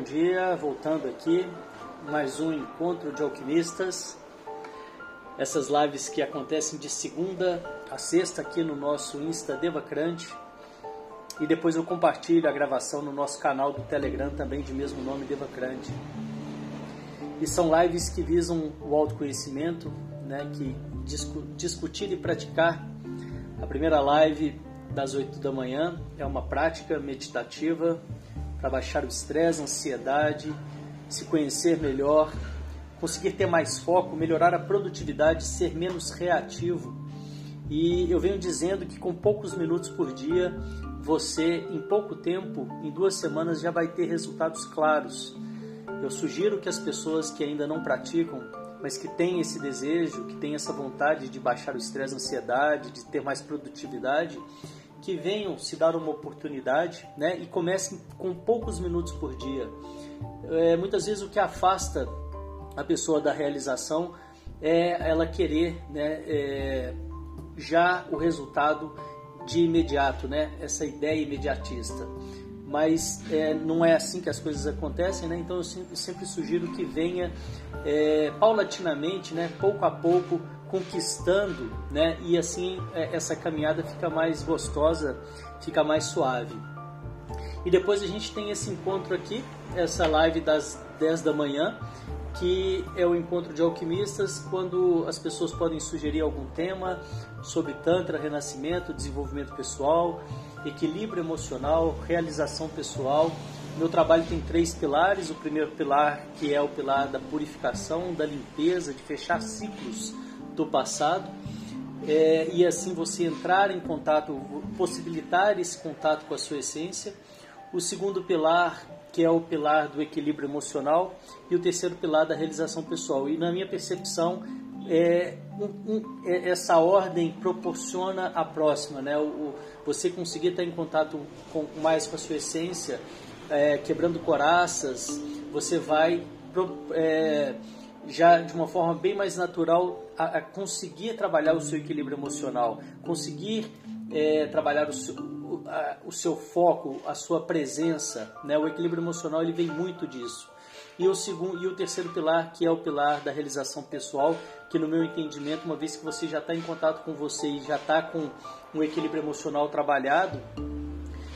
bom dia. Voltando aqui, mais um encontro de alquimistas. Essas lives que acontecem de segunda a sexta aqui no nosso Insta Devacrante. E depois eu compartilho a gravação no nosso canal do Telegram, também de mesmo nome, Devacrante. E são lives que visam o autoconhecimento, né, que discu discutir e praticar. A primeira live das 8 da manhã é uma prática meditativa para baixar o estresse, a ansiedade, se conhecer melhor, conseguir ter mais foco, melhorar a produtividade, ser menos reativo. E eu venho dizendo que com poucos minutos por dia, você em pouco tempo, em duas semanas, já vai ter resultados claros. Eu sugiro que as pessoas que ainda não praticam, mas que têm esse desejo, que têm essa vontade de baixar o estresse, a ansiedade, de ter mais produtividade, que venham se dar uma oportunidade né, e comecem com poucos minutos por dia. É, muitas vezes o que afasta a pessoa da realização é ela querer né, é, já o resultado de imediato, né, essa ideia imediatista. Mas é, não é assim que as coisas acontecem, né? então eu sempre, sempre sugiro que venha é, paulatinamente, né, pouco a pouco, conquistando, né? E assim é, essa caminhada fica mais gostosa, fica mais suave. E depois a gente tem esse encontro aqui, essa live das 10 da manhã, que é o encontro de alquimistas, quando as pessoas podem sugerir algum tema sobre Tantra, renascimento, desenvolvimento pessoal, equilíbrio emocional, realização pessoal. Meu trabalho tem três pilares. O primeiro pilar, que é o pilar da purificação, da limpeza, de fechar ciclos do passado é, e assim você entrar em contato, possibilitar esse contato com a sua essência. O segundo pilar, que é o pilar do equilíbrio emocional, e o terceiro pilar da realização pessoal. E na minha percepção, é, um, um, é, essa ordem proporciona a próxima, né? O, o, você conseguir estar em contato com, mais com a sua essência, é, quebrando coraças, você vai é, já de uma forma bem mais natural a, a conseguir trabalhar o seu equilíbrio emocional, conseguir é, trabalhar o seu, o, a, o seu, foco, a sua presença. Né? O equilíbrio emocional ele vem muito disso. E o, segundo, e o terceiro pilar, que é o pilar da realização pessoal, que no meu entendimento, uma vez que você já está em contato com você e já está com um equilíbrio emocional trabalhado,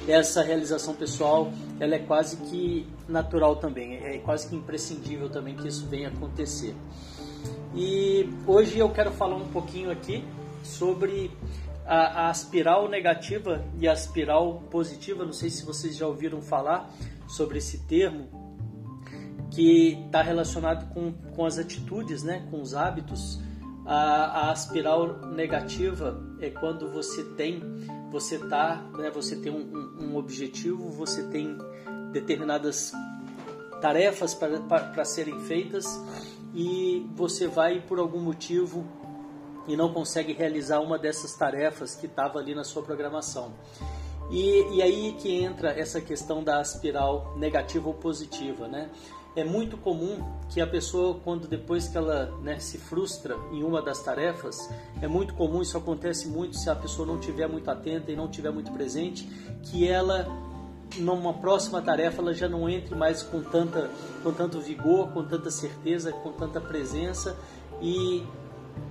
essa realização pessoal ela é quase que natural também, é quase que imprescindível também que isso venha acontecer. E hoje eu quero falar um pouquinho aqui sobre a, a espiral negativa e a espiral positiva. Não sei se vocês já ouviram falar sobre esse termo, que está relacionado com, com as atitudes, né, com os hábitos. A, a espiral negativa é quando você tem, você tá, né, você tem um, um objetivo, você tem determinadas tarefas para serem feitas e você vai por algum motivo e não consegue realizar uma dessas tarefas que estava ali na sua programação. E, e aí que entra essa questão da espiral negativa ou positiva, né? É muito comum que a pessoa, quando depois que ela né, se frustra em uma das tarefas, é muito comum, isso acontece muito se a pessoa não estiver muito atenta e não estiver muito presente, que ela numa próxima tarefa ela já não entre mais com tanta com tanto vigor, com tanta certeza, com tanta presença e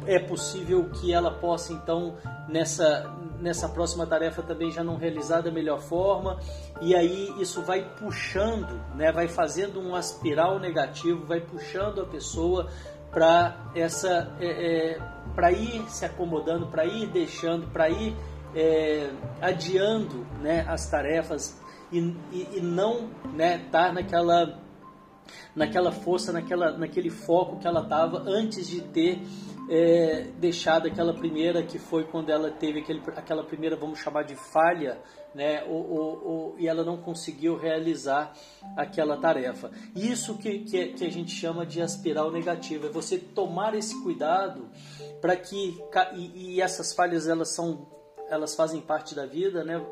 é possível que ela possa então nessa nessa próxima tarefa também já não realizar da melhor forma e aí isso vai puxando, né, vai fazendo um espiral negativo, vai puxando a pessoa para essa é, é, para ir se acomodando, para ir deixando, para ir é, adiando né, as tarefas e, e, e não né, estar tá naquela, naquela força, naquela, naquele foco que ela estava antes de ter é, deixado aquela primeira que foi quando ela teve aquele, aquela primeira, vamos chamar de falha, né, ou, ou, ou, e ela não conseguiu realizar aquela tarefa. Isso que, que, que a gente chama de aspiral negativa, é você tomar esse cuidado para que e, e essas falhas elas são elas fazem parte da vida, né?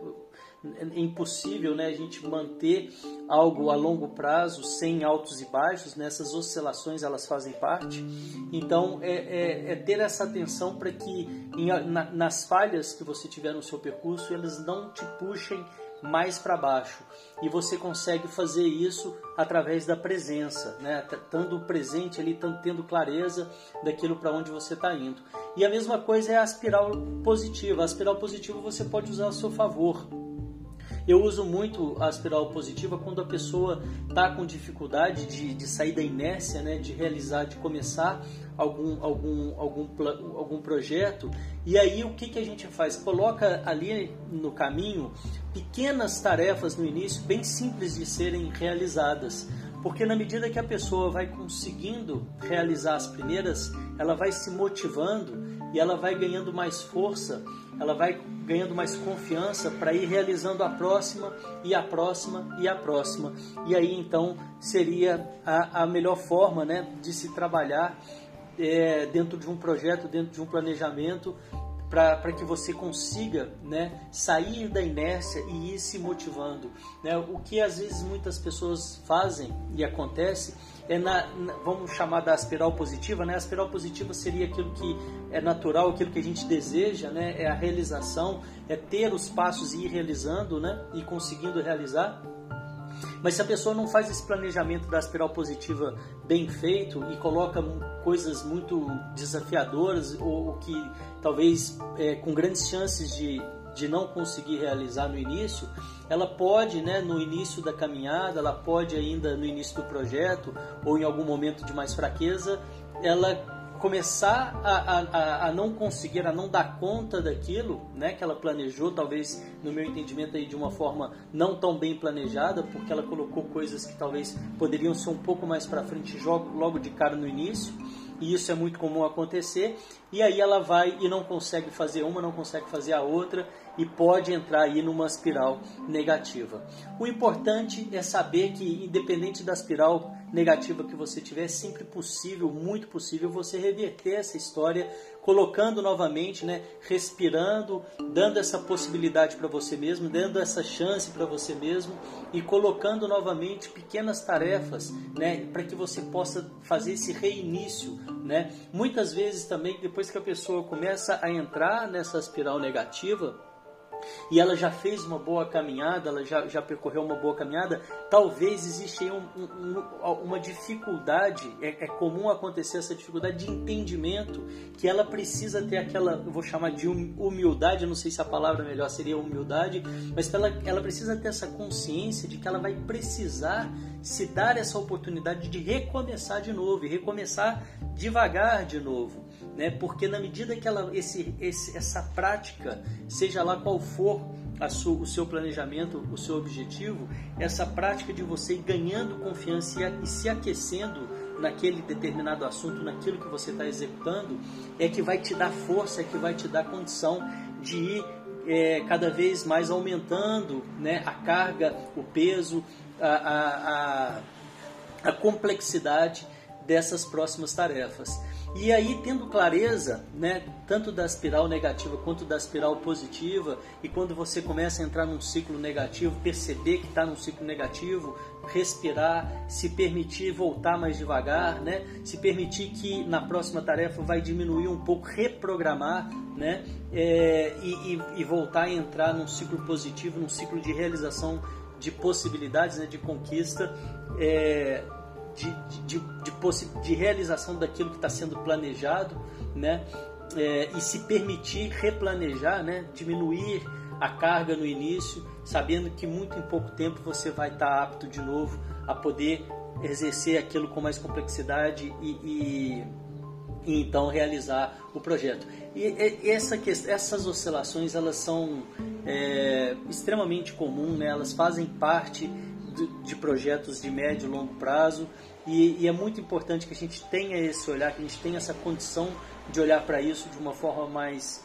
É impossível né, a gente manter algo a longo prazo sem altos e baixos, né? oscilações elas fazem parte. Então é, é, é ter essa atenção para que em, na, nas falhas que você tiver no seu percurso, elas não te puxem mais para baixo. E você consegue fazer isso através da presença, né? estando presente ali, tendo clareza daquilo para onde você está indo. E a mesma coisa é a espiral positiva. A espiral positiva você pode usar a seu favor. Eu uso muito a espiral positiva quando a pessoa está com dificuldade de, de sair da inércia, né, de realizar, de começar algum, algum, algum, algum projeto. E aí o que, que a gente faz? Coloca ali no caminho pequenas tarefas no início, bem simples de serem realizadas. Porque na medida que a pessoa vai conseguindo realizar as primeiras, ela vai se motivando e ela vai ganhando mais força, ela vai ganhando mais confiança para ir realizando a próxima e a próxima e a próxima. E aí então seria a, a melhor forma né, de se trabalhar é, dentro de um projeto, dentro de um planejamento, para que você consiga né, sair da inércia e ir se motivando. Né? O que às vezes muitas pessoas fazem e acontece é na, na, vamos chamar da espiral positiva, né? A espiral positiva seria aquilo que é natural, aquilo que a gente deseja, né? É a realização, é ter os passos e ir realizando, né? E conseguindo realizar. Mas se a pessoa não faz esse planejamento da espiral positiva bem feito e coloca coisas muito desafiadoras ou, ou que talvez é, com grandes chances de, de não conseguir realizar no início, ela pode, né, no início da caminhada, ela pode ainda no início do projeto ou em algum momento de mais fraqueza, ela começar a, a, a, não conseguir, a não dar conta daquilo né, que ela planejou, talvez no meu entendimento aí de uma forma não tão bem planejada, porque ela colocou coisas que talvez poderiam ser um pouco mais para frente logo de cara no início e isso é muito comum acontecer, e aí ela vai e não consegue fazer uma, não consegue fazer a outra e pode entrar aí numa espiral negativa. O importante é saber que independente da espiral negativa que você tiver, é sempre possível, muito possível você reverter essa história colocando novamente, né, respirando, dando essa possibilidade para você mesmo, dando essa chance para você mesmo e colocando novamente pequenas tarefas, né, para que você possa fazer esse reinício, né? Muitas vezes também depois que a pessoa começa a entrar nessa espiral negativa, e ela já fez uma boa caminhada, ela já, já percorreu uma boa caminhada, talvez existe aí um, um, uma dificuldade, é, é, comum acontecer essa dificuldade de entendimento, que ela precisa ter aquela, eu vou chamar de hum, humildade, não sei se a palavra melhor seria humildade, mas ela, ela precisa ter essa consciência de que ela vai precisar se dar essa oportunidade de recomeçar de novo, e recomeçar devagar de novo né? Porque na medida que ela, esse, esse, essa prática, seja lá qual for o seu planejamento, o seu objetivo, essa prática de você ir ganhando confiança e, e se aquecendo naquele determinado assunto, naquilo que você está executando, é que vai te dar força, é que vai te dar condição de ir é, cada vez mais aumentando né, a carga, o peso, a, a, a, a complexidade dessas próximas tarefas. E aí, tendo clareza, né, tanto da espiral negativa quanto da espiral positiva, e quando você começa a entrar num ciclo negativo, perceber que está num ciclo negativo, respirar, se permitir voltar mais devagar, né, se permitir que na próxima tarefa vai diminuir um pouco, reprogramar, né, é, e, e, e voltar a entrar num ciclo positivo, num ciclo de realização de possibilidades, né, de conquista. É, de, de, de, de realização daquilo que está sendo planejado, né? É, e se permitir replanejar, né? diminuir a carga no início, sabendo que muito em pouco tempo você vai estar tá apto de novo a poder exercer aquilo com mais complexidade e, e, e então realizar o projeto. E, e essa, essas oscilações elas são é, extremamente comuns, né? elas fazem parte de, projetos de médio e longo prazo. E, e, é muito importante que a gente tenha esse olhar, que a gente tenha essa condição de olhar para isso de uma forma mais,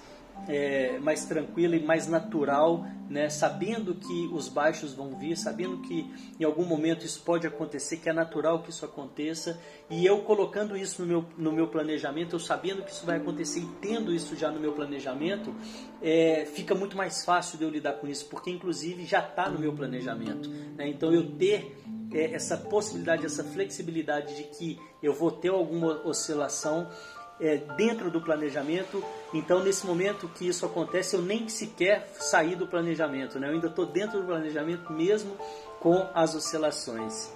é, mais tranquila e mais natural, né? sabendo que os baixos vão vir, sabendo que em algum momento isso pode acontecer, que é natural que isso aconteça, e eu colocando isso no meu, no meu planejamento, eu sabendo que isso vai acontecer e tendo isso já no meu planejamento, é, fica muito mais fácil de eu lidar com isso, porque inclusive já está no meu planejamento. Né? Então eu ter é, essa possibilidade, essa flexibilidade de que eu vou ter alguma oscilação é, dentro do planejamento. Então, nesse momento que isso acontece, eu nem sequer saí do planejamento, né? eu ainda estou dentro do planejamento mesmo com as oscilações.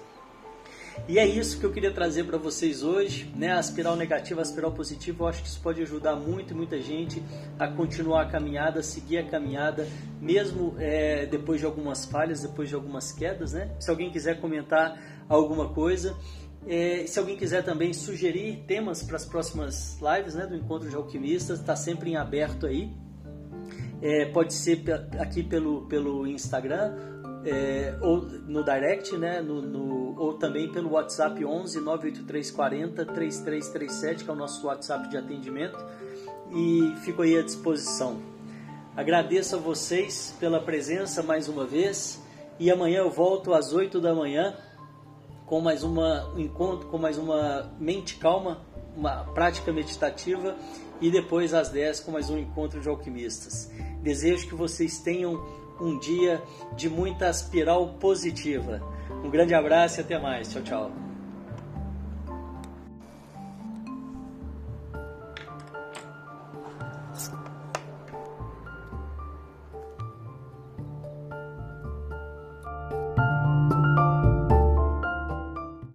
E é isso que eu queria trazer para vocês hoje, né? A espiral negativa, a espiral positiva, eu acho que isso pode ajudar muito, muita gente a continuar a caminhada, a seguir a caminhada, mesmo é, depois de algumas falhas, depois de algumas quedas, né? Se alguém quiser comentar alguma coisa, se alguém quiser também sugerir temas para as próximas lives né, do Encontro de Alquimistas, está sempre em aberto aí. É, pode ser aqui pelo, pelo Instagram é, ou no direct, né, no, no, ou também pelo WhatsApp 11 98340 3337, que é o nosso WhatsApp de atendimento, e fico aí à disposição. Agradeço a vocês pela presença mais uma vez e amanhã eu volto às 8 da manhã com mais uma, um encontro, com mais uma mente calma, uma prática meditativa e depois às 10 com mais um encontro de alquimistas. Desejo que vocês tenham um dia de muita espiral positiva. Um grande abraço e até mais. Tchau, tchau.